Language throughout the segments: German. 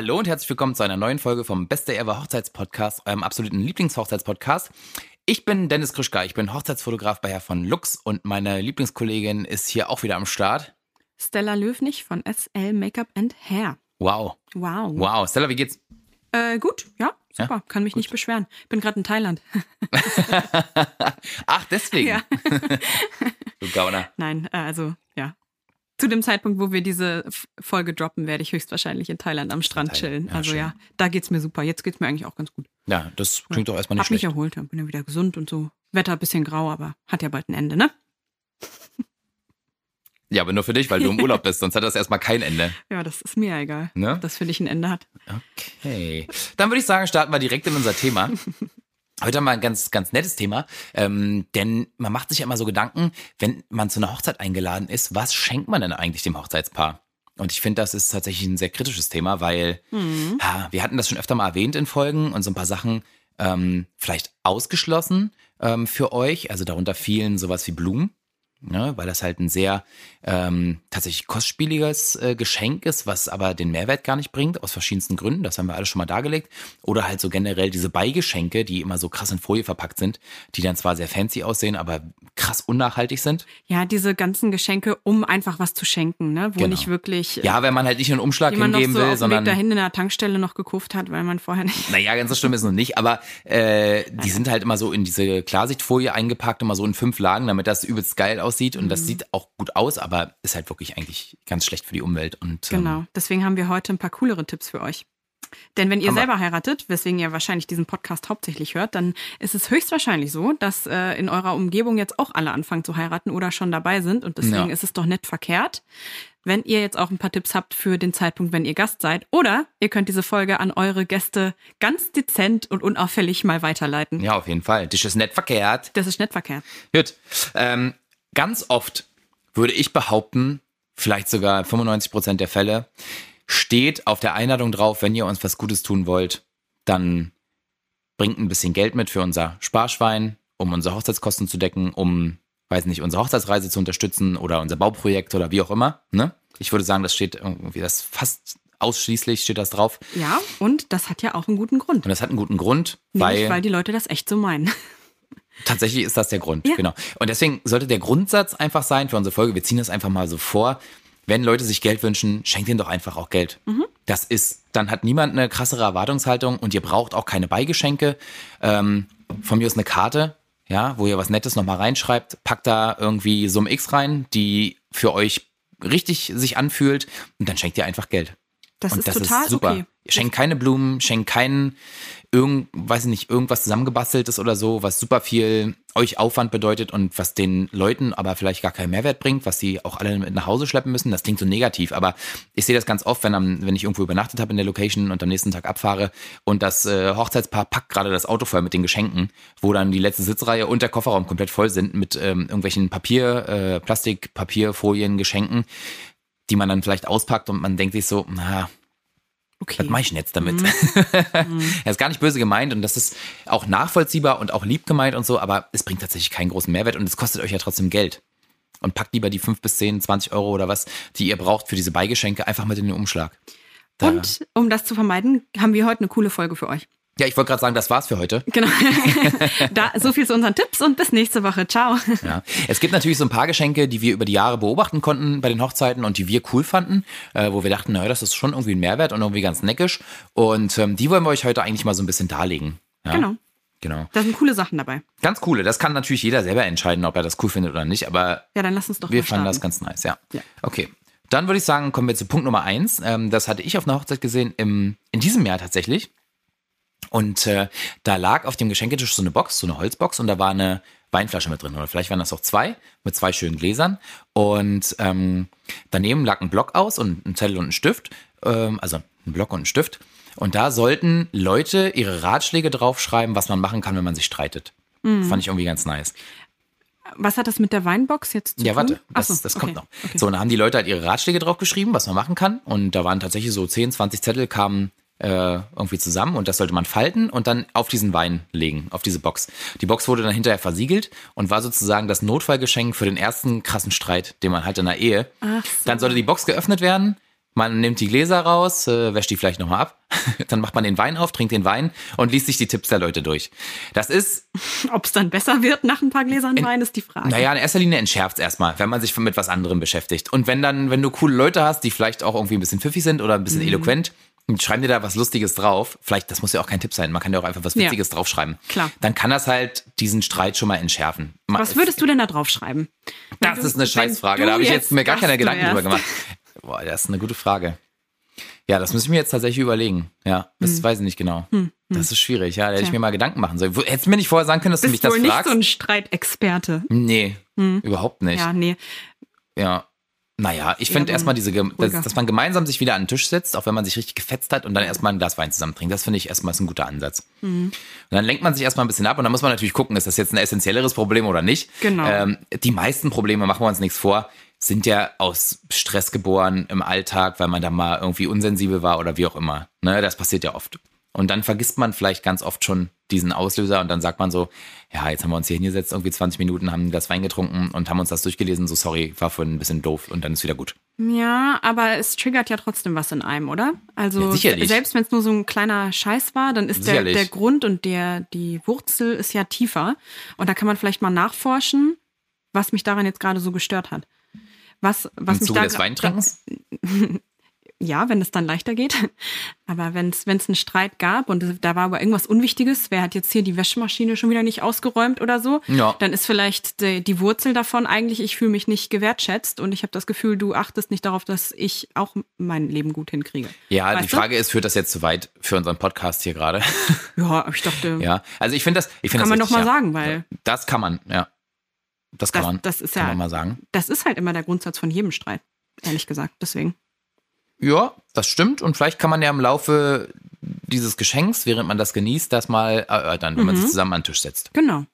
Hallo und herzlich willkommen zu einer neuen Folge vom Beste Ever Hochzeitspodcast, eurem absoluten Lieblingshochzeitspodcast. Ich bin Dennis Krischka, ich bin Hochzeitsfotograf bei Herr von Lux und meine Lieblingskollegin ist hier auch wieder am Start. Stella Löwnig von SL Makeup and Hair. Wow. Wow. Wow. Stella, wie geht's? Äh, gut, ja, super. Ja, Kann mich nicht beschweren. Bin gerade in Thailand. Ach, deswegen. Ja. Du Gauner. Nein, äh, also ja. Zu dem Zeitpunkt, wo wir diese Folge droppen, werde ich höchstwahrscheinlich in Thailand am Strand Thailand, chillen. ja, also schön. ja, da geht's mir super. Jetzt geht's mir eigentlich auch ganz gut. Ja, das klingt doch erstmal nicht Hab mich schlecht. erholt, bin ja wieder gesund und so. Wetter ein bisschen grau, aber hat ja bald ein Ende, ne? Ja, aber nur für dich, weil du im Urlaub bist, sonst hat das erstmal kein Ende. Ja, das ist mir egal, Ne? dass das für dich ein Ende hat. Okay. Dann würde ich sagen, starten wir direkt in unser Thema. Heute haben wir ein ganz, ganz nettes Thema, ähm, denn man macht sich ja immer so Gedanken, wenn man zu einer Hochzeit eingeladen ist, was schenkt man denn eigentlich dem Hochzeitspaar? Und ich finde, das ist tatsächlich ein sehr kritisches Thema, weil ja, wir hatten das schon öfter mal erwähnt in Folgen und so ein paar Sachen ähm, vielleicht ausgeschlossen ähm, für euch. Also darunter fielen sowas wie Blumen, ne, weil das halt ein sehr ähm, tatsächlich kostspieliges äh, Geschenk ist, was aber den Mehrwert gar nicht bringt, aus verschiedensten Gründen. Das haben wir alles schon mal dargelegt. Oder halt so generell diese Beigeschenke, die immer so krass in Folie verpackt sind, die dann zwar sehr fancy aussehen, aber krass unnachhaltig sind. Ja, diese ganzen Geschenke, um einfach was zu schenken, ne? Wo Genau. nicht wirklich äh, Ja, wenn man halt nicht einen Umschlag hingeben so will, sondern. Weg dahin in der Tankstelle noch gekauft hat, weil man vorher nicht. Naja, ganz so schlimm ist es noch nicht, aber äh, die sind halt immer so in diese Klarsichtfolie eingepackt, immer so in fünf Lagen, damit das übelst geil aussieht. Und Mhm. das sieht auch gut aus, aber ist halt wirklich eigentlich ganz schlecht für die Umwelt. Und ähm, Genau. Deswegen haben wir heute ein paar coolere Tipps für euch. Denn wenn ihr selber heiratet, weswegen ihr wahrscheinlich diesen Podcast hauptsächlich hört, dann ist es höchstwahrscheinlich so, dass äh, in eurer Umgebung jetzt auch alle anfangen zu heiraten oder schon dabei sind. Und deswegen Ja. ist es doch nicht verkehrt, wenn ihr jetzt auch ein paar Tipps habt für den Zeitpunkt, wenn ihr Gast seid. Oder ihr könnt diese Folge an eure Gäste ganz dezent und unauffällig mal weiterleiten. ja, auf jeden Fall. Das ist nicht verkehrt. Das ist nicht verkehrt. Gut. Ähm, ganz oft würde ich behaupten, vielleicht sogar 95 Prozent der Fälle, steht auf der Einladung drauf, wenn ihr uns was Gutes tun wollt, dann bringt ein bisschen Geld mit für unser Sparschwein, um unsere Hochzeitskosten zu decken, um, weiß nicht, unsere Hochzeitsreise zu unterstützen oder unser Bauprojekt oder wie auch immer. Ne? Ich würde sagen, das steht irgendwie, das fast ausschließlich steht das drauf. Ja, und das hat ja auch einen guten Grund. Und das hat einen guten Grund, Nämlich, weil weil die Leute das echt so meinen. Tatsächlich ist das der Grund, Ja. genau. Und deswegen sollte der Grundsatz einfach sein für unsere Folge, wir ziehen das einfach mal so vor, wenn Leute sich Geld wünschen, schenkt ihnen doch einfach auch Geld. Das ist, dann hat niemand eine krassere Erwartungshaltung und ihr braucht auch keine Beigeschenke. Ähm, von mir ist eine Karte, ja, wo ihr was Nettes nochmal reinschreibt, packt da irgendwie Summe X rein, die für euch richtig sich anfühlt und dann schenkt ihr einfach Geld. Das und ist das total ist super. okay. Schenkt keine Blumen, schenkt keinen, irgend, weiß ich nicht, irgendwas zusammengebasteltes oder so, was super viel euch Aufwand bedeutet und was den Leuten aber vielleicht gar keinen Mehrwert bringt, was sie auch alle mit nach Hause schleppen müssen. Das klingt so negativ, aber ich sehe das ganz oft, wenn, wenn ich irgendwo übernachtet habe in der Location und am nächsten Tag abfahre und das äh, Hochzeitspaar packt gerade das Auto voll mit den Geschenken, wo dann die letzte Sitzreihe und der Kofferraum komplett voll sind mit ähm, irgendwelchen Papier, äh, Plastik, Papierfolien, Geschenken, die man dann vielleicht auspackt und man denkt sich so, na, Okay. was mache ich denn jetzt damit? er ist gar nicht böse gemeint und das ist auch nachvollziehbar und auch lieb gemeint und so, aber es bringt tatsächlich keinen großen Mehrwert und es kostet euch ja trotzdem Geld. Und packt lieber die 5 bis 10, 20 Euro oder was, die ihr braucht für diese Beigeschenke, einfach mit in den Umschlag. Da- Und um das zu vermeiden, haben wir heute eine coole Folge für euch. Ja, ich wollte gerade sagen, das war's für heute. Genau. da, so viel zu unseren Tipps und bis nächste Woche. Ciao. Ja. Es gibt natürlich so ein paar Geschenke, die wir über die Jahre beobachten konnten bei den Hochzeiten und die wir cool fanden, äh, wo wir dachten, naja, das ist schon irgendwie ein Mehrwert und irgendwie ganz neckisch. Und ähm, die wollen wir euch heute eigentlich mal so ein bisschen darlegen. Ja? Genau. Genau. Da sind coole Sachen dabei. Ganz coole. Das kann natürlich jeder selber entscheiden, ob er das cool findet oder nicht, aber Ja, dann lass uns doch wir fanden das ganz nice, ja. Ja. Okay. Dann würde ich sagen, kommen wir zu Punkt Nummer eins. Ähm, das hatte ich auf einer Hochzeit gesehen, im, in diesem Jahr tatsächlich. Und äh, da lag auf dem Geschenketisch so eine Box, so eine Holzbox, und da war eine Weinflasche mit drin. Oder vielleicht waren das auch zwei, mit zwei schönen Gläsern. Und ähm, daneben lag ein Block aus und ein Zettel und ein Stift. Ähm, also ein Block und ein Stift. Und da sollten Leute ihre Ratschläge draufschreiben, was man machen kann, wenn man sich streitet. Mhm. Fand ich irgendwie ganz nice. Was hat das mit der Weinbox jetzt zu Ja, tun? warte, Ach das, so, das okay, kommt noch. Okay. So, und dann haben die Leute halt ihre Ratschläge drauf geschrieben, was man machen kann. Und da waren tatsächlich so 10, 20 Zettel kamen äh, irgendwie zusammen und das sollte man falten und dann auf diesen Wein legen, auf diese Box. Die Box wurde dann hinterher versiegelt und war sozusagen das Notfallgeschenk für den ersten krassen Streit, den man hat in der Ehe. So. Dann sollte die Box geöffnet werden. Man nimmt die Gläser raus, äh, wäscht die vielleicht nochmal ab, dann macht man den Wein auf, trinkt den Wein und liest sich die Tipps der Leute durch. Das ist. Ob es dann besser wird nach ein paar Gläsern In- Wein, ist die Frage. Naja, in erster Linie entschärft es erstmal, wenn man sich mit was anderem beschäftigt. Und wenn dann, wenn du coole Leute hast, die vielleicht auch irgendwie ein bisschen pfiffig sind oder ein Mhm. bisschen eloquent, und schreiben dir da was Lustiges drauf. Vielleicht, das muss ja auch kein Tipp sein. Man kann ja auch einfach was Ja. Witziges draufschreiben. Klar. Dann kann das halt diesen Streit schon mal entschärfen. Was würdest du denn da draufschreiben? Das Wenn ist eine du- Scheißfrage. Da habe ich du jetzt mir gar keine Gedanken drüber gemacht. Boah, das ist eine gute Frage. Ja, das muss ich mir jetzt tatsächlich überlegen. Ja, das Hm. weiß ich nicht genau. Das ist schwierig. Ja, da hätte ich mir mal Gedanken machen sollen. Hättest du mir nicht vorher sagen können, dass du mich Bist das wohl nicht fragst? so ein Streitexperte. nee, überhaupt nicht. Ja, nee. Ja. Naja, ich finde erstmal diese, dass, dass man gemeinsam sich wieder an den Tisch setzt, auch wenn man sich richtig gefetzt hat und dann erstmal ein Glas Wein zusammen trinkt. Das finde ich erstmal ist ein guter Ansatz. Mhm. Und dann lenkt man sich erstmal ein bisschen ab und dann muss man natürlich gucken, ist das jetzt ein essentielleres Problem oder nicht. Genau. Ähm, die meisten Probleme, machen wir uns nichts vor, sind ja aus Stress geboren im Alltag, weil man da mal irgendwie unsensibel war oder wie auch immer. Ne, das passiert ja oft. Und dann vergisst man vielleicht ganz oft schon diesen Auslöser und dann sagt man so, ja, jetzt haben wir uns hier hingesetzt, irgendwie 20 Minuten, haben das Wein getrunken und haben uns das durchgelesen, so sorry, war vorhin ein bisschen doof und dann ist wieder gut. Ja, aber es triggert ja trotzdem was in einem, oder? Also Ja, sicherlich. selbst wenn es nur so ein kleiner Scheiß war, dann ist der, der Grund und der die Wurzel ist ja tiefer. Und da kann man vielleicht mal nachforschen, was mich daran jetzt gerade so gestört hat. Was, was Im mich Zuge da des Weintrinkens? Ja, wenn es dann leichter geht. Aber wenn es einen Streit gab und da war aber irgendwas Unwichtiges, wer hat jetzt hier die Wäschmaschine schon wieder nicht ausgeräumt oder so, Ja. dann ist vielleicht die, die Wurzel davon eigentlich, ich fühle mich nicht gewertschätzt und ich habe das Gefühl, du achtest nicht darauf, dass ich auch mein Leben gut hinkriege. Ja, die Weißt du? Frage ist, führt das jetzt zu weit für unseren Podcast hier gerade? Ja, ich dachte, ja, also ich finde das, ich finde kann das man doch richtig, mal ja. sagen, weil Das kann man, ja. Das kann Das- man, das ist kann ja- man mal sagen. das ist halt immer der Grundsatz von jedem Streit, ehrlich gesagt. Deswegen. Ja, das stimmt. Und vielleicht kann man ja im Laufe dieses Geschenks, während man das genießt, das mal erörtern, wenn man Mhm. sich zusammen an den Tisch setzt. Genau.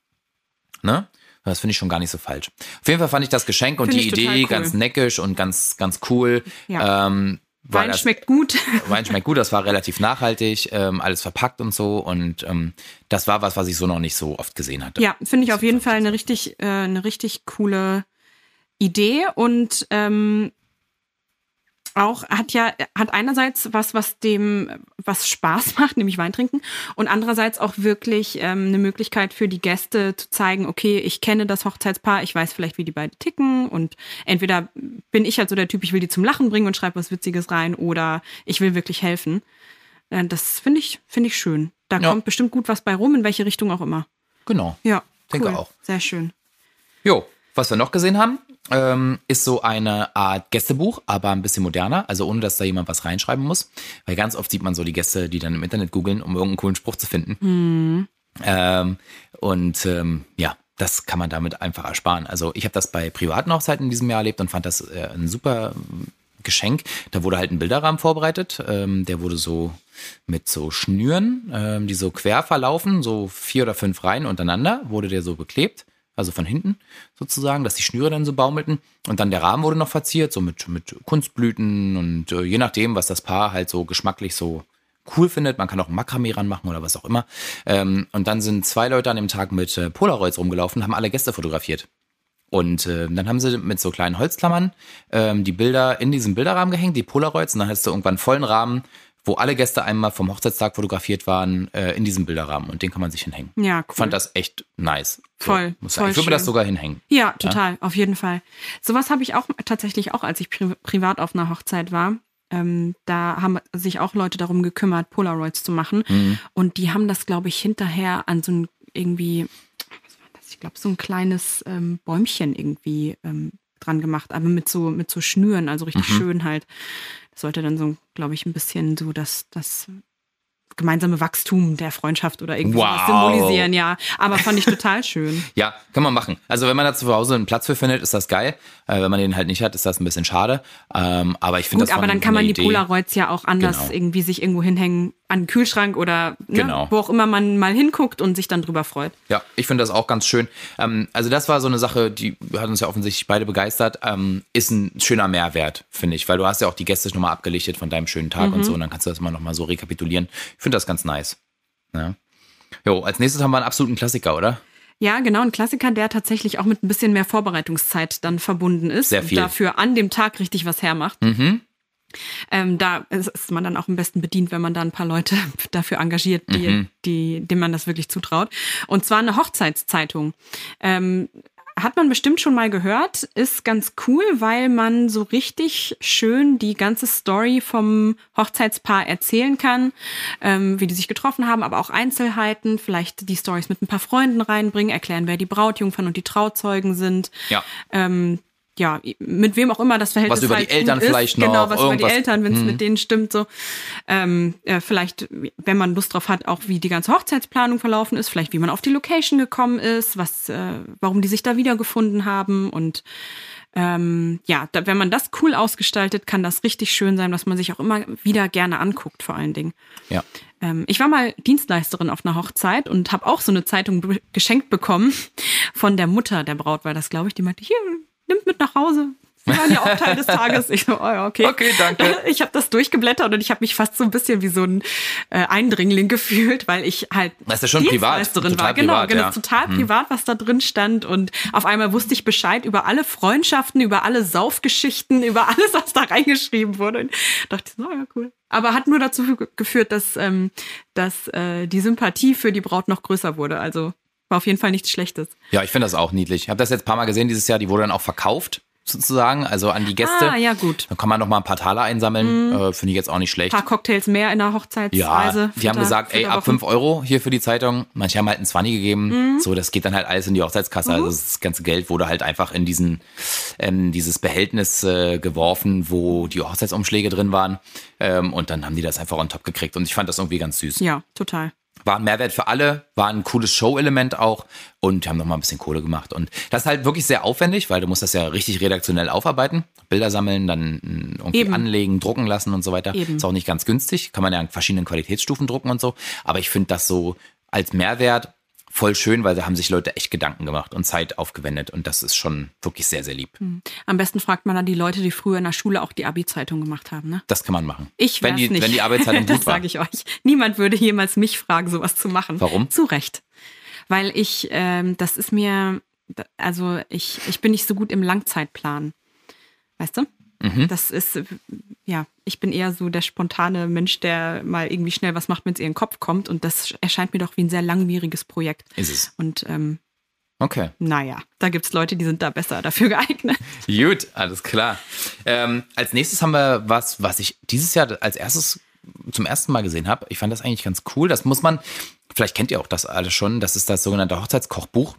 Ne? Das finde ich schon gar nicht so falsch. Auf jeden Fall fand ich das Geschenk und Finde die Idee cool. ganz neckisch und ganz, ganz cool. Ja. Ähm, Wein das- schmeckt gut. Wein schmeckt gut, das war relativ nachhaltig, ähm, alles verpackt und so. Und ähm, das war was, was ich so noch nicht so oft gesehen hatte. Ja, finde ich auf jeden Fall eine richtig, äh, eine richtig coole Idee und ähm, auch hat ja hat einerseits was, was dem was Spaß macht, nämlich Wein trinken, und andererseits auch wirklich ähm, eine Möglichkeit für die Gäste zu zeigen, okay, ich kenne das Hochzeitspaar, ich weiß vielleicht, wie die beiden ticken und entweder bin ich halt so der Typ, ich will die zum Lachen bringen und schreibe was Witziges rein, oder ich will wirklich helfen. Äh, Das finde ich finde ich schön. Da Ja. kommt bestimmt gut was bei rum, in welche Richtung auch immer. Genau. Ja, Denke cool. auch. Sehr schön. Jo, was wir noch gesehen haben, ähm, ist so eine Art Gästebuch, aber ein bisschen moderner, also ohne, dass da jemand was reinschreiben muss. Weil ganz oft sieht man so die Gäste, die dann im Internet googeln, um irgendeinen coolen Spruch zu finden. Ähm, und ähm, ja, das kann man damit einfach ersparen. Also ich habe das bei privaten Hochzeiten in diesem Jahr erlebt und fand das äh, ein super Geschenk. Da wurde halt ein Bilderrahmen vorbereitet. Ähm, der wurde so mit so Schnüren, ähm, die so quer verlaufen, so vier oder fünf Reihen untereinander, wurde der so beklebt. Also von hinten sozusagen, dass die Schnüre dann so baumelten. Und dann der Rahmen wurde noch verziert, so mit, mit Kunstblüten und äh, je nachdem, was das Paar halt so geschmacklich so cool findet. Man kann auch Makramee ranmachen oder was auch immer. Ähm, und dann sind zwei Leute an dem Tag mit äh, Polaroids rumgelaufen, haben alle Gäste fotografiert. Und äh, dann haben sie mit so kleinen Holzklammern ähm, die Bilder in diesen Bilderrahmen gehängt, die Polaroids, und dann hast du irgendwann vollen Rahmen, wo alle Gäste einmal vom Hochzeitstag fotografiert waren, äh, in diesem Bilderrahmen. Und den kann man sich hinhängen. Ja, cool. Fand das echt nice. So, Voll, muss voll sagen. ich würde mir das sogar hinhängen. Ja, total, auf jeden Fall. Sowas habe ich auch tatsächlich auch, als ich pri privat auf einer Hochzeit war. Ähm, da haben sich auch Leute darum gekümmert, Polaroids zu machen. Mhm. Und die haben das, glaube ich, hinterher an so ein irgendwie, was war das? Ich glaube, so ein kleines ähm, Bäumchen irgendwie ähm, dran gemacht, aber mit so, mit so Schnüren, also richtig Mhm. schön halt. Sollte dann so, glaube ich, ein bisschen so das, das gemeinsame Wachstum der Freundschaft oder irgendwie sowas Wow. symbolisieren, ja. Aber fand ich total schön. Ja, kann man machen. Also wenn man da zu Hause einen Platz für findet, ist das geil. Äh, wenn man den halt nicht hat, ist das ein bisschen schade. Ähm, aber ich finde Gut, das von aber dann kann man die Idee- Polaroids ja auch anders Genau. irgendwie sich irgendwo hinhängen, an den Kühlschrank oder ne, Genau. wo auch immer man mal hinguckt und sich dann drüber freut. Ja, ich finde das auch ganz schön. Ähm, also das war so eine Sache, die hat uns ja offensichtlich beide begeistert. Ähm, ist ein schöner Mehrwert, finde ich, weil du hast ja auch die Gäste nochmal abgelichtet von deinem schönen Tag und so und dann kannst du das mal nochmal so rekapitulieren. Ich finde das ganz nice. Ja. Jo, als nächstes haben wir einen absoluten Klassiker, oder? Ja, genau, ein Klassiker, der tatsächlich auch mit ein bisschen mehr Vorbereitungszeit dann verbunden ist Sehr viel. und dafür an dem Tag richtig was hermacht. Ähm, da ist man dann auch am besten bedient, wenn man da ein paar Leute dafür engagiert, die, mhm. die, dem man das wirklich zutraut. Und zwar eine Hochzeitszeitung. Ähm, hat man bestimmt schon mal gehört, ist ganz cool, weil man so richtig schön die ganze Story vom Hochzeitspaar erzählen kann, ähm, wie die sich getroffen haben, aber auch Einzelheiten, vielleicht die Stories mit ein paar Freunden reinbringen, erklären, wer die Brautjungfern und die Trauzeugen sind. Ja. Ähm, ja, mit wem auch immer das Verhältnis Was über halt die Eltern ist. vielleicht noch. Genau, was über die Eltern, wenn es Mhm. mit denen stimmt, so. Ähm, äh, vielleicht, wenn man Lust drauf hat, auch wie die ganze Hochzeitsplanung verlaufen ist, vielleicht wie man auf die Location gekommen ist, was, äh, warum die sich da wiedergefunden haben und ähm, ja, da, wenn man das cool ausgestaltet, kann das richtig schön sein, was man sich auch immer wieder gerne anguckt, vor allen Dingen. Ja. Ähm, ich war mal Dienstleisterin auf einer Hochzeit und habe auch so eine Zeitung geschenkt bekommen von der Mutter der Braut, war das, glaube ich. Die meinte, hier, nimmt mit nach Hause. Sie waren ja auch Teil des Tages. Ich so, oh ja, okay. Okay, danke. Ich habe das durchgeblättert und ich habe mich fast so ein bisschen wie so ein äh, Eindringling gefühlt, weil ich halt Das ist ja schon privat, total war. Genau, privat, genau, ja. Hm. total privat, was da drin stand. Und auf einmal wusste ich Bescheid über alle Freundschaften, über alle Saufgeschichten, über alles, was da reingeschrieben wurde. Und dachte, so, ja, cool. Aber hat nur dazu ge- geführt, dass, ähm, dass äh, die Sympathie für die Braut noch größer wurde. Also war auf jeden Fall nichts Schlechtes. Ja, ich finde das auch niedlich. Ich habe das jetzt ein paar Mal gesehen dieses Jahr. Die wurde dann auch verkauft, sozusagen, also an die Gäste. Ah, ja, gut. Dann kann man noch mal ein paar Taler einsammeln. Äh, finde ich jetzt auch nicht schlecht. Ein paar Cocktails mehr in der Hochzeitsreise. Ja, die haben gesagt, ey, ab Wochen. 5 Euro hier für die Zeitung. Manche haben halt einen 20 gegeben. So, das geht dann halt alles in die Hochzeitskasse. Also das ganze Geld wurde halt einfach in diesen, ähm, dieses Behältnis äh, geworfen, wo die Hochzeitsumschläge drin waren. Ähm, und dann haben die das einfach on top gekriegt. Und ich fand das irgendwie ganz süß. Ja, total. War ein Mehrwert für alle, war ein cooles Show-Element auch und haben noch mal ein bisschen Kohle gemacht. Und das ist halt wirklich sehr aufwendig, weil du musst das ja richtig redaktionell aufarbeiten, Bilder sammeln, dann mm, irgendwie Eben. anlegen, drucken lassen und so weiter. Eben. Ist auch nicht ganz günstig, kann man ja in verschiedenen Qualitätsstufen drucken und so. Aber ich finde das so als Mehrwert voll schön, weil da haben sich Leute echt Gedanken gemacht und Zeit aufgewendet und das ist schon wirklich sehr, sehr lieb. Am besten fragt man dann die Leute, die früher in der Schule auch die Abi-Zeitung gemacht haben. Ne? Das kann man machen. Ich wenn die, nicht. wenn die Arbeitszeitung das gut war. sage ich euch. Niemand würde jemals mich fragen, sowas zu machen. Warum? Zu Recht. Weil ich, ähm, das ist mir, also ich, ich bin nicht so gut im Langzeitplan. Weißt du? Mhm. Das ist, äh, ja, ich bin eher so der spontane Mensch, der mal irgendwie schnell was macht, wenn es ihr in den Kopf kommt. Und das erscheint mir doch wie ein sehr langwieriges Projekt. Ist es. Und ähm, Okay. naja, da gibt's Leute, die sind da besser dafür geeignet. Gut, alles klar. Ähm, als nächstes haben wir was, was ich dieses Jahr als erstes zum ersten Mal gesehen habe. Ich fand das eigentlich ganz cool. Das muss man, vielleicht kennt ihr auch das alles schon, das ist das sogenannte Hochzeitskochbuch.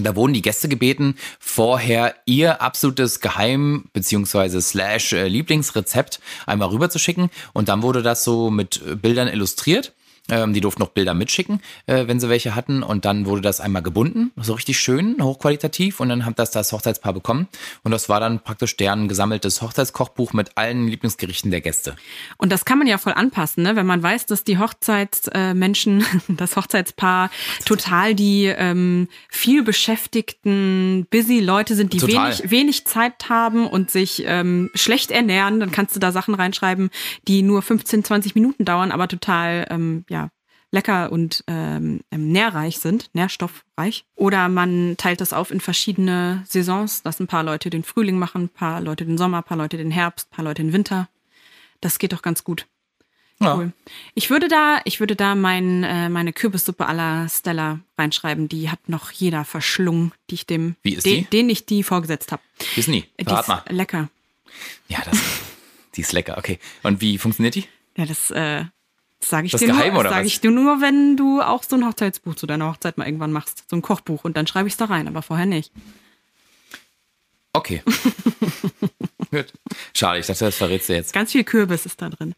Da wurden die Gäste gebeten, vorher ihr absolutes Geheim- bzw. slash äh, Lieblingsrezept einmal rüberzuschicken. Und dann wurde das so mit äh, Bildern illustriert. Ähm, die durften noch Bilder mitschicken, äh, wenn sie welche hatten. Und dann wurde das einmal gebunden, so richtig schön, hochqualitativ. Und dann hat das das Hochzeitspaar bekommen. Und das war dann praktisch deren gesammeltes Hochzeitskochbuch mit allen Lieblingsgerichten der Gäste. Und das kann man ja voll anpassen, ne? wenn man weiß, dass die Hochzeitsmenschen, das Hochzeitspaar total die ähm, viel beschäftigten, busy Leute sind, die Total. wenig, wenig Zeit haben und sich ähm, schlecht ernähren. Dann kannst du da Sachen reinschreiben, die nur 15, 20 Minuten dauern, aber total ähm, ja, lecker und ähm, nährreich sind, nährstoffreich. Oder man teilt das auf in verschiedene Saisons, dass ein paar Leute den Frühling machen, ein paar Leute den Sommer, ein paar Leute den Herbst, ein paar Leute den Winter. Das geht doch ganz gut. Ja. Cool. Ich würde da, ich würde da mein, äh, meine Kürbissuppe à la Stella reinschreiben. Die hat noch jeder verschlungen, die ich dem, Wie ist den, die? den ich die vorgesetzt habe. Ist nie. Die Rat ist mal. lecker. Ja, das, die ist lecker. Okay. Und wie funktioniert die? Ja, das, äh, das sage ich Das dir geheim, nur, sag ich dir nur, wenn du auch so ein Hochzeitsbuch zu deiner Hochzeit mal irgendwann machst. So ein Kochbuch und dann schreibe ich es da rein, aber vorher nicht. Okay. Gut. Schade, ich dachte, das verrätst du jetzt. Ganz viel Kürbis ist da drin.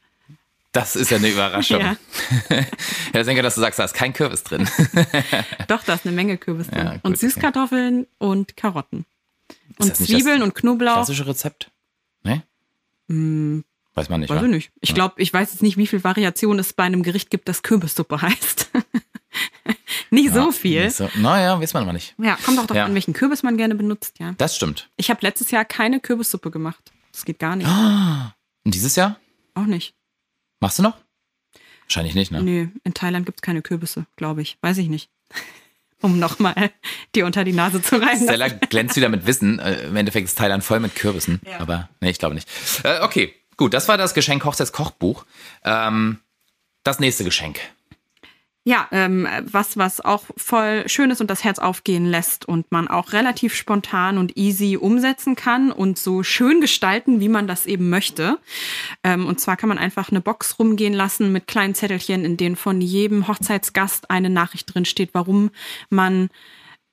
Das ist ja eine Überraschung. Ja. Ja, denke, dass du sagst, da ist kein Kürbis drin. Doch, da ist eine Menge Kürbis drin. Ja, gut, und okay. Süßkartoffeln und Karotten. Und Zwiebeln das und Knoblauch. Klassische Rezept? Ne? Weiß man nicht, Weiß ich nicht. Ich glaube, ich weiß jetzt nicht, wie viel Variation es bei einem Gericht gibt, das Kürbissuppe heißt. nicht so viel. Nicht So, naja, weiß man mal nicht. Ja, kommt auch darauf Ja. an, welchen Kürbis man gerne benutzt, ja. Das stimmt. Ich habe letztes Jahr keine Kürbissuppe gemacht. Das geht gar nicht. Und dieses Jahr? Auch nicht. Machst du noch? Wahrscheinlich nicht, ne? Nö, in Thailand gibt's keine Kürbisse, glaube ich. Weiß ich nicht. Um nochmal die unter die Nase zu reißen. Stella glänzt wieder mit Wissen. Äh, Im Endeffekt ist Thailand voll mit Kürbissen. Ja. Aber nee, ich glaube nicht. Äh, okay. Gut, das war das Geschenk Hochzeitskochbuch. Ähm, das nächste Geschenk. Ja, ähm, was, was auch voll schön ist und das Herz aufgehen lässt und man auch relativ spontan und easy umsetzen kann und so schön gestalten, wie man das eben möchte. Ähm, und zwar kann man einfach eine Box rumgehen lassen mit kleinen Zettelchen, in denen von jedem Hochzeitsgast eine Nachricht drin steht, warum man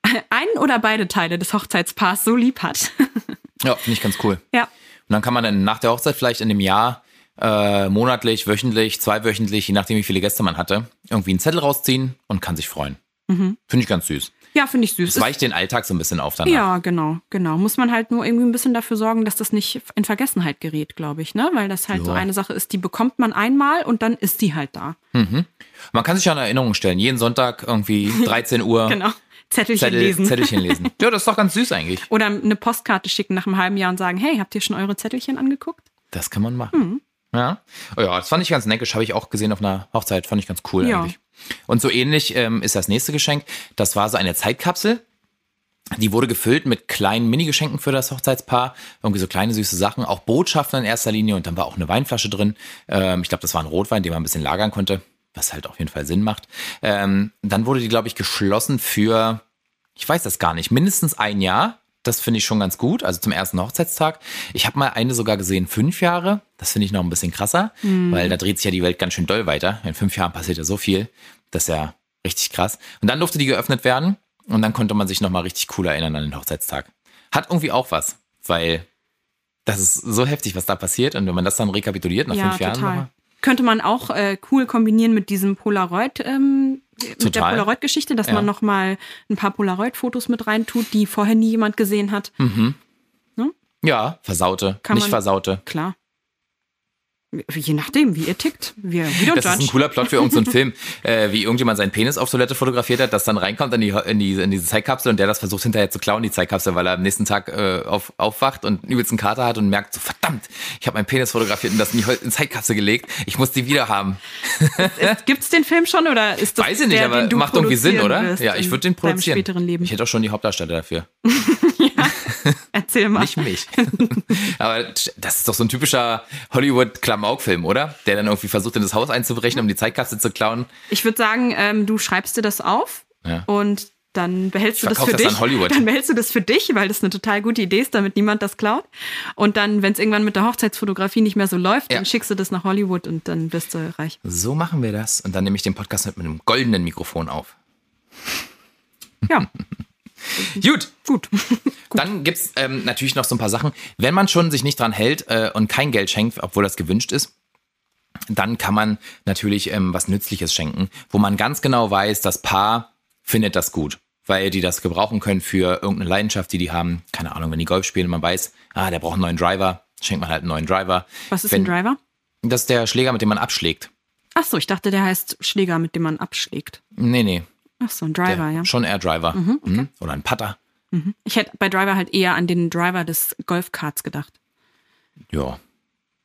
einen oder beide Teile des Hochzeitspaars so lieb hat. Ja, finde ich ganz cool. ja. Und dann kann man dann nach der Hochzeit vielleicht in dem Jahr äh, monatlich, wöchentlich, zweiwöchentlich, je nachdem wie viele Gäste man hatte, irgendwie einen Zettel rausziehen und kann sich freuen. Finde ich ganz süß. Ja, finde ich süß. Es weicht den Alltag so ein bisschen auf danach. Ja, genau, genau. Muss man halt nur irgendwie ein bisschen dafür sorgen, dass das nicht in Vergessenheit gerät, glaube ich, ne? Weil das halt so Ja. eine Sache ist, die bekommt man einmal und dann ist die halt da. Man kann sich ja eine Erinnerung stellen. Jeden Sonntag irgendwie 13 Uhr Genau. Zettelchen Zettel, lesen. Zettelchen lesen. Ja, das ist doch ganz süß eigentlich. Oder eine Postkarte schicken nach einem halben Jahr und sagen, hey, habt ihr schon eure Zettelchen angeguckt? Das kann man machen. Ja. Oh ja, das fand ich ganz neckisch. Habe ich auch gesehen auf einer Hochzeit. Fand ich ganz cool Ja. eigentlich. Und so ähnlich ähm, ist das nächste Geschenk. Das war so eine Zeitkapsel. Die wurde gefüllt mit kleinen Minigeschenken für das Hochzeitspaar. Irgendwie so kleine süße Sachen. Auch Botschaften in erster Linie. Und dann war auch eine Weinflasche drin. Ähm, ich glaube, das war ein Rotwein, den man ein bisschen lagern konnte. Was halt auf jeden Fall Sinn macht. Ähm, dann wurde die, glaube ich, geschlossen für, ich weiß das gar nicht, mindestens ein Jahr. Das finde ich schon ganz gut. Also zum ersten Hochzeitstag. Ich habe mal eine sogar gesehen, fünf Jahre. Das finde ich noch ein bisschen krasser, weil da dreht sich ja die Welt ganz schön doll weiter. In fünf Jahren passiert ja so viel. Das ist ja richtig krass. Und dann durfte die geöffnet werden und dann konnte man sich nochmal richtig cool erinnern an den Hochzeitstag. Hat irgendwie auch was, weil das ist so heftig, was da passiert. Und wenn man das dann rekapituliert nach ja, fünf Jahren. nochmal- Könnte man auch äh, cool kombinieren mit diesem Polaroid, ähm, mit der Total. Polaroid-Geschichte, dass Ja. man nochmal ein paar Polaroid-Fotos mit reintut, die vorher nie jemand gesehen hat. Ja, versaute, Kann nicht man- versaute. Klar. Je nachdem, wie ihr tickt. Wir, we Das ist ein judge. cooler Plot für irgendeinen Film, äh, wie irgendjemand seinen Penis auf Toilette fotografiert hat, das dann reinkommt in, die, in, die, in diese Zeitkapsel und der das versucht hinterher zu klauen, die Zeitkapsel, weil er am nächsten Tag äh, auf, aufwacht und einen übelsten Kater hat und merkt so, verdammt, ich habe meinen Penis fotografiert und das in die, Zeitkapsel gelegt, ich muss die wieder haben. Gibt's den Film schon oder ist das Weiß ich nicht, der, aber macht irgendwie Sinn, oder? Ja, ich würde den produzieren. Ich hätte auch schon die Hauptdarsteller dafür. Erzähl mal. Nicht mich. Aber das ist doch so ein typischer Hollywood-Klamauk-Film, oder? Der dann irgendwie versucht, in das Haus einzubrechen, um die Zeitkapsel zu klauen. Ich würde sagen, ähm, du schreibst dir das auf Ja. und dann behältst du das für das dich. an Hollywood. Dann behältst du das für dich, weil das eine total gute Idee ist, damit niemand das klaut. Und dann, wenn es irgendwann mit der Hochzeitsfotografie nicht mehr so läuft, Ja. dann schickst du das nach Hollywood und dann bist du reich. So machen wir das. Und dann nehme ich den Podcast mit einem goldenen Mikrofon auf. Ja, Gut. gut. Dann gibt's ähm, natürlich noch so ein paar Sachen. Wenn man schon sich nicht dran hält äh, und kein Geld schenkt, obwohl das gewünscht ist, dann kann man natürlich ähm, was Nützliches schenken, wo man ganz genau weiß, das Paar findet das gut, weil die das gebrauchen können für irgendeine Leidenschaft, die die haben. Keine Ahnung, wenn die Golf spielen, man weiß, ah, der braucht einen neuen Driver, schenkt man halt einen neuen Driver. Was ist wenn, ein Driver? Das ist der Schläger, mit dem man abschlägt. Ach so, ich dachte, der heißt Schläger, mit dem man abschlägt. Nee, nee. Ach so, ein Driver, ja. Schon eher Driver. Mhm. Oder ein Putter. Ich hätte bei Driver halt eher an den Driver des Golfkarts gedacht. Ja.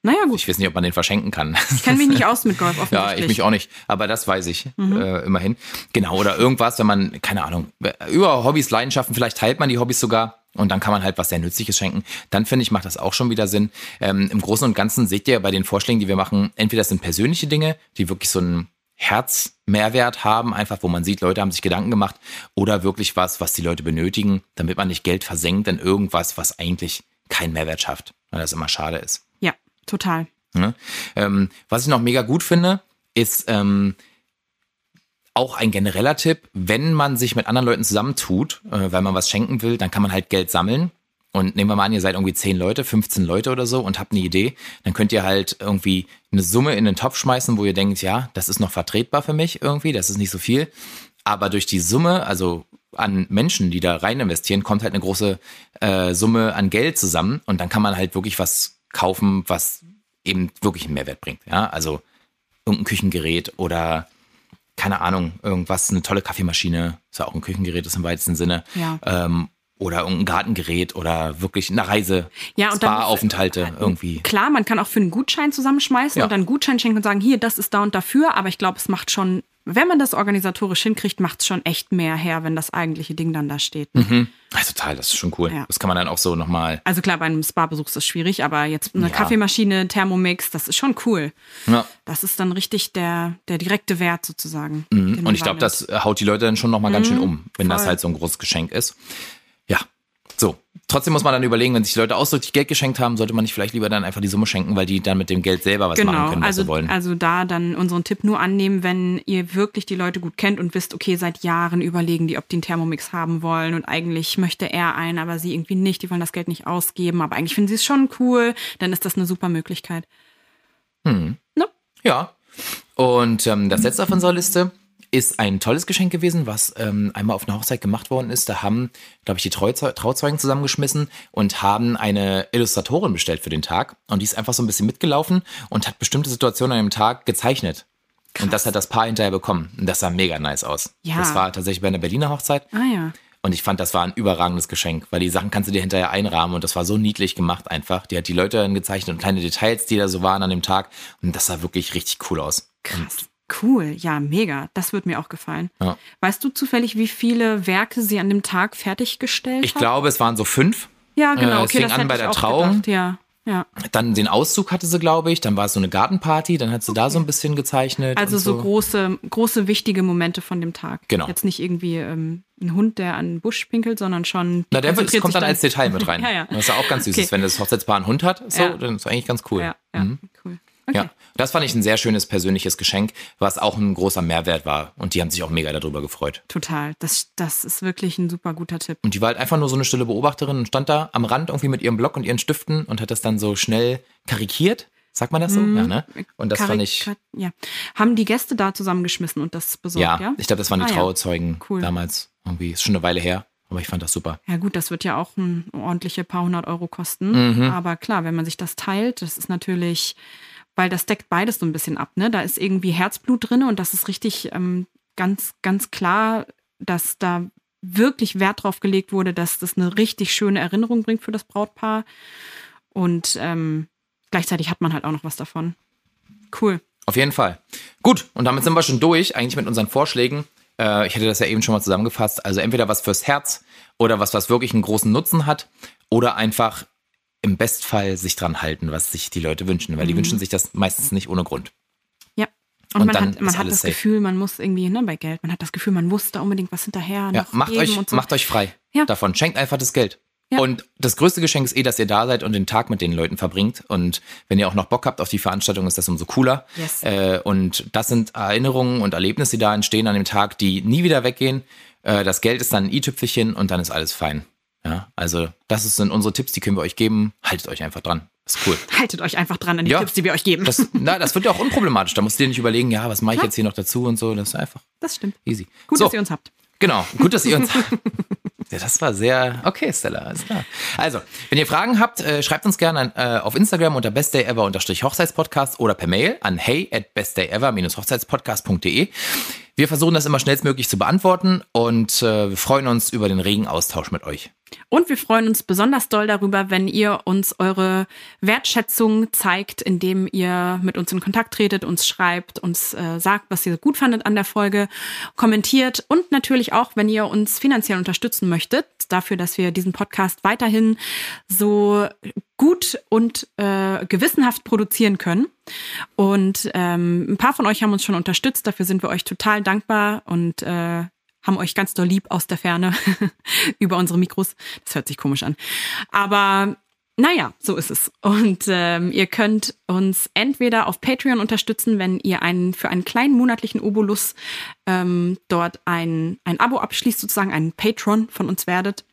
Naja, gut. Ich weiß nicht, ob man den verschenken kann. Ich kenne mich nicht aus mit Golf, Ja, offensichtlich. ich mich auch nicht. Aber das weiß ich äh, immerhin. Genau, oder irgendwas, wenn man, keine Ahnung, über Hobbys, Leidenschaften, vielleicht teilt man die Hobbys sogar und dann kann man halt was sehr Nützliches schenken. Dann finde ich, macht das auch schon wieder Sinn. Ähm, Im Großen und Ganzen seht ihr bei den Vorschlägen, die wir machen, entweder das sind persönliche Dinge, die wirklich so einen Herzmehrwert haben, einfach wo man sieht, Leute haben sich Gedanken gemacht, oder wirklich was, was die Leute benötigen, damit man nicht Geld versenkt in irgendwas, was eigentlich keinen Mehrwert schafft, weil das immer schade ist. Ja, total. Ne? Ähm, was ich noch mega gut finde, ist ähm, auch ein genereller Tipp, wenn man sich mit anderen Leuten zusammentut, äh, weil man was schenken will, dann kann man halt Geld sammeln. Und nehmen wir mal an, ihr seid irgendwie 10 Leute, 15 Leute oder so und habt eine Idee, dann könnt ihr halt irgendwie eine Summe in den Topf schmeißen, wo ihr denkt, ja, das ist noch vertretbar für mich irgendwie, das ist nicht so viel. Aber durch die Summe, also an Menschen, die da rein investieren, kommt halt eine große äh, Summe an Geld zusammen und dann kann man halt wirklich was kaufen, was eben wirklich einen Mehrwert bringt. Ja, also irgendein Küchengerät oder keine Ahnung, irgendwas, eine tolle Kaffeemaschine, ist ja auch ein Küchengerät, ist im weitesten Sinne. Ja. Ähm, oder irgendein Gartengerät oder wirklich eine Reise, Ja, und Spa-Aufenthalte irgendwie. Klar, man kann auch für einen Gutschein zusammenschmeißen Ja. und dann einen Gutschein schenken und sagen, hier, das ist da und dafür, aber ich glaube, es macht schon wenn man das organisatorisch hinkriegt, macht es schon echt mehr her, wenn das eigentliche Ding dann da steht. Mhm. Also total, das ist schon cool. Ja. Das kann man dann auch so nochmal. Also klar, bei einem Spa-Besuch ist das schwierig, aber jetzt eine Ja. Kaffeemaschine, Thermomix, das ist schon cool. Ja. Das ist dann richtig der, der direkte Wert sozusagen. Mhm. Und ich glaube, das äh, haut die Leute dann schon nochmal ganz schön um, wenn das voll. halt so ein großes Geschenk ist. So. Trotzdem muss man dann überlegen, wenn sich die Leute ausdrücklich Geld geschenkt haben, sollte man nicht vielleicht lieber dann einfach die Summe schenken, weil die dann mit dem Geld selber was machen Genau, können, was also, sie wollen. also da dann unseren Tipp nur annehmen, wenn ihr wirklich die Leute gut kennt und wisst, okay, seit Jahren überlegen die, ob die einen Thermomix haben wollen und eigentlich möchte er einen, aber sie irgendwie nicht, die wollen das Geld nicht ausgeben, aber eigentlich finden sie es schon cool, dann ist das eine super Möglichkeit. Ne? Ja. Und ähm, das letzte auf unserer Liste ist ein tolles Geschenk gewesen, was ähm, einmal auf einer Hochzeit gemacht worden ist. Da haben, glaube ich, die Trauzeu Trauzeugen zusammengeschmissen und haben eine Illustratorin bestellt für den Tag. Und die ist einfach so ein bisschen mitgelaufen und hat bestimmte Situationen an dem Tag gezeichnet. Und das hat das Paar hinterher bekommen. Und das sah mega nice aus. Ja. Das war tatsächlich bei einer Berliner Hochzeit. Ah ja. Und ich fand, das war ein überragendes Geschenk, weil die Sachen kannst du dir hinterher einrahmen und das war so niedlich gemacht einfach. Die hat die Leute dann gezeichnet und kleine Details, die da so waren an dem Tag. Und das sah wirklich richtig cool aus. Krass. Cool, ja, mega. Das wird mir auch gefallen. Ja. Weißt du zufällig, wie viele Werke sie an dem Tag fertiggestellt Ich hat? glaube, es waren so fünf. Ja, genau. äh, es Okay, fing das an bei ich der Trauung. Gedacht. Ja, ja. Dann den Auszug hatte sie, glaube ich. Dann war es so eine Gartenparty. Dann hat sie da so ein bisschen gezeichnet. Also und so große, große, wichtige Momente von dem Tag. Genau. Jetzt nicht irgendwie ähm, ein Hund, der an den Busch pinkelt, sondern schon. Na, der wird, das konzentriert kommt sich dann als Detail mit rein. Ja, ja. Das ist ja auch ganz süß, Okay. ist, wenn das Hochzeitspaar einen Hund hat. So, Ja. dann ist eigentlich ganz cool. Ja, ja, cool. Okay. Ja, das fand ich ein sehr schönes persönliches Geschenk, was auch ein großer Mehrwert war. Und die haben sich auch mega darüber gefreut. Total. Das, das ist wirklich ein super guter Tipp. Und die war halt einfach nur so eine stille Beobachterin und stand da am Rand irgendwie mit ihrem Block und ihren Stiften und hat das dann so schnell karikiert. Sagt man das so? Ja, ne? Und das fand ich, Ja. Haben die Gäste da zusammengeschmissen und das besorgt, ja, ja? ich glaube, das waren die Ah, ja. Trauzeugen Cool. damals. Irgendwie, ist schon eine Weile her. Aber ich fand das super. Ja gut, das wird ja auch ein ordentliche paar hundert Euro kosten. Mhm. Aber klar, wenn man sich das teilt, das ist natürlich, weil das deckt beides so ein bisschen ab. Ne? Da ist irgendwie Herzblut drin und das ist richtig ähm, ganz, ganz klar, dass da wirklich Wert drauf gelegt wurde, dass das eine richtig schöne Erinnerung bringt für das Brautpaar. Und ähm, gleichzeitig hat man halt auch noch was davon. Cool. Auf jeden Fall. Gut, und damit sind wir schon durch, eigentlich mit unseren Vorschlägen. Äh, ich hätte das ja eben schon mal zusammengefasst. Also entweder was fürs Herz oder was, was wirklich einen großen Nutzen hat oder einfach im Bestfall sich dran halten, was sich die Leute wünschen, Mhm. weil die wünschen sich das meistens nicht ohne Grund. Ja. Und, Und man dann hat, man hat das safe. Gefühl, man muss irgendwie, ne, bei Geld, man hat das Gefühl, man muss da unbedingt was hinterher Ja, macht euch, so. macht euch frei Ja. davon. Schenkt einfach das Geld. Ja. Und das größte Geschenk ist eh, dass ihr da seid und den Tag mit den Leuten verbringt. Und wenn ihr auch noch Bock habt auf die Veranstaltung, ist das umso cooler. Yes. Äh, und das sind Erinnerungen und Erlebnisse, die da entstehen an dem Tag, die nie wieder weggehen. Äh, das Geld ist dann ein i-Tüpfelchen und dann ist alles fein. Ja, also das sind unsere Tipps, die können wir euch geben. Haltet euch einfach dran. Ist cool. Haltet euch einfach dran an die Ja. Tipps, die wir euch geben. Das, na, das wird ja auch unproblematisch. Da musst du dir nicht überlegen, ja, was mache ich Ja. jetzt hier noch dazu und so. Das ist einfach Das stimmt. easy. Gut, so. dass ihr uns habt. Genau, gut, dass ihr uns. ja, das war sehr. Okay, Stella, alles klar. Also, wenn ihr Fragen habt, äh, schreibt uns gerne an, äh, auf Instagram unter bestdayever-hochzeitspodcast oder per Mail an hey at bestdayever-hochzeitspodcast.de. Wir versuchen das immer schnellstmöglich zu beantworten und äh, wir freuen uns über den regen Austausch mit euch. Und wir freuen uns besonders doll darüber, wenn ihr uns eure Wertschätzung zeigt, indem ihr mit uns in Kontakt tretet, uns schreibt, uns äh, sagt, was ihr gut fandet an der Folge, kommentiert und natürlich auch, wenn ihr uns finanziell unterstützen möchtet, dafür, dass wir diesen Podcast weiterhin so gut und äh, gewissenhaft produzieren können. Und ähm, ein paar von euch haben uns schon unterstützt, dafür sind wir euch total dankbar und äh, haben euch ganz doll lieb aus der Ferne über unsere Mikros. Das hört sich komisch an. Aber naja, so ist es. Und ähm, ihr könnt uns entweder auf Patreon unterstützen, wenn ihr einen für einen kleinen monatlichen Obolus ähm, dort ein, ein Abo abschließt, sozusagen einen Patron von uns werdet.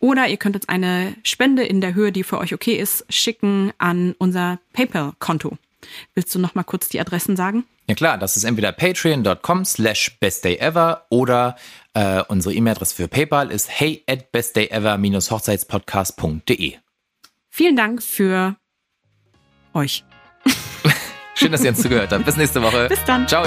Oder ihr könnt uns eine Spende in der Höhe, die für euch okay ist, schicken an unser PayPal-Konto. Willst du noch mal kurz die Adressen sagen? Ja klar, das ist entweder patreon.com slash bestdayever oder äh, unsere E-Mail-Adresse für PayPal ist hey at bestdayever-hochzeitspodcast.de. Vielen Dank für euch. Schön, dass ihr uns zugehört habt. Bis nächste Woche. Bis dann. Ciao.